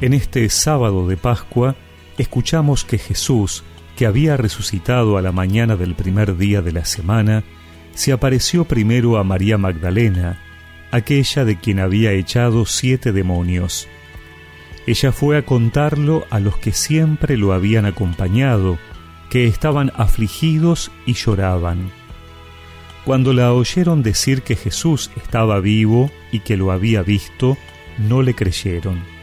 En este sábado de Pascua escuchamos que Jesús, que había resucitado a la mañana del primer día de la semana, se apareció primero a María Magdalena, aquella de quien había echado siete demonios. Ella fue a contarlo a los que siempre lo habían acompañado, que estaban afligidos y lloraban. Cuando la oyeron decir que Jesús estaba vivo y que lo había visto, no le creyeron.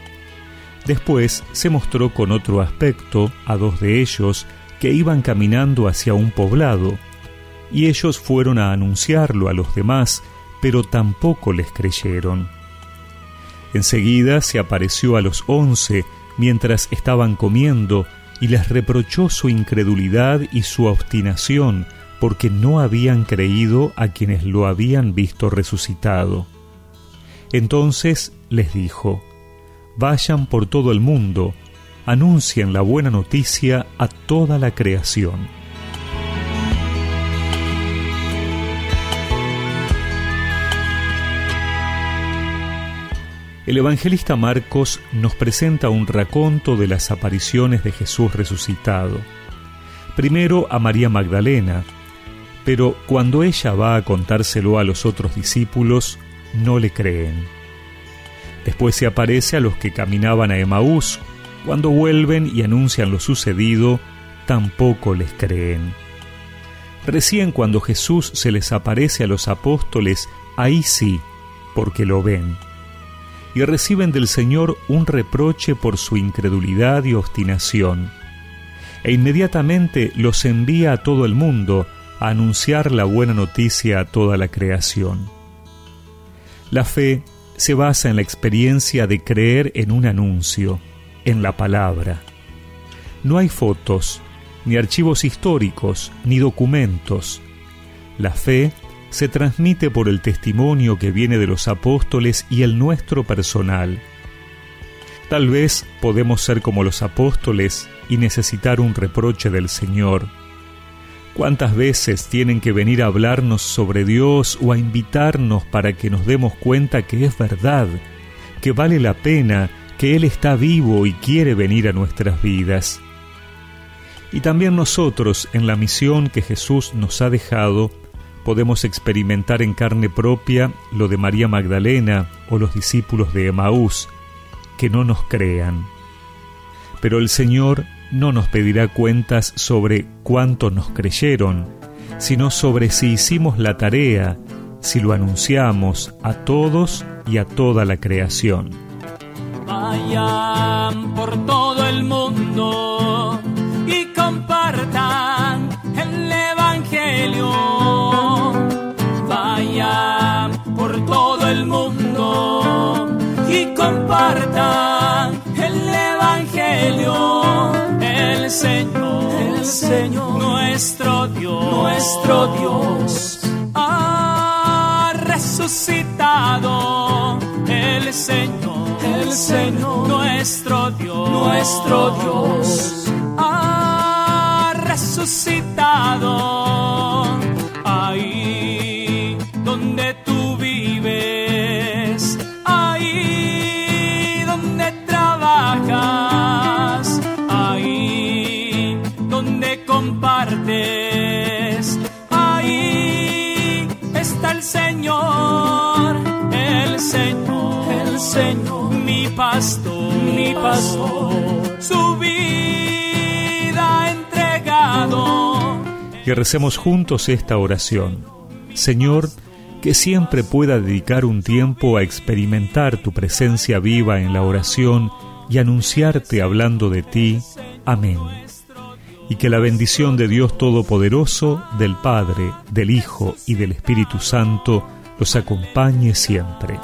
Después se mostró con otro aspecto a dos de ellos que iban caminando hacia un poblado, y ellos fueron a anunciarlo a los demás, pero tampoco les creyeron. Enseguida se apareció a los once mientras estaban comiendo y les reprochó su incredulidad y su obstinación, porque no habían creído a quienes lo habían visto resucitado. Entonces les dijo, vayan por todo el mundo, anuncien la buena noticia a toda la creación. El evangelista Marcos nos presenta un raconto de las apariciones de Jesús resucitado. Primero a María Magdalena, pero cuando ella va a contárselo a los otros discípulos, no le creen. Después se aparece a los que caminaban a Emaús. Cuando vuelven y anuncian lo sucedido, tampoco les creen. Recién cuando Jesús se les aparece a los apóstoles, ahí sí, porque lo ven. Y reciben del Señor un reproche por su incredulidad y obstinación. E inmediatamente los envía a todo el mundo a anunciar la buena noticia a toda la creación. La fe se basa en la experiencia de creer en un anuncio, en la palabra. No hay fotos, ni archivos históricos, ni documentos. La fe se transmite por el testimonio que viene de los apóstoles y el nuestro personal. Tal vez podemos ser como los apóstoles y necesitar un reproche del Señor ¿Cuántas veces tienen que venir a hablarnos sobre Dios o a invitarnos para que nos demos cuenta que es verdad, que vale la pena, que Él está vivo y quiere venir a nuestras vidas? Y también nosotros, en la misión que Jesús nos ha dejado, podemos experimentar en carne propia lo de María Magdalena o los discípulos de Emaús, que no nos crean. Pero el Señor no nos pedirá cuentas sobre cuánto nos creyeron, sino sobre si hicimos la tarea, si lo anunciamos a todos y a toda la creación. Vayan por todo el mundo y compartan el Evangelio. Vayan por todo el mundo y compartan Señor, el Señor, nuestro Dios, nuestro Dios, ha resucitado. Ahí donde tú vives, ahí donde trabajas compartes. Ahí está el Señor, Señor, mi pastor, mi pastor, su vida entregado. Y recemos juntos esta oración. Señor, que siempre pueda dedicar un tiempo a experimentar tu presencia viva en la oración y anunciarte hablando de ti. Amén y que la bendición de Dios Todopoderoso, del Padre, del Hijo y del Espíritu Santo los acompañe siempre.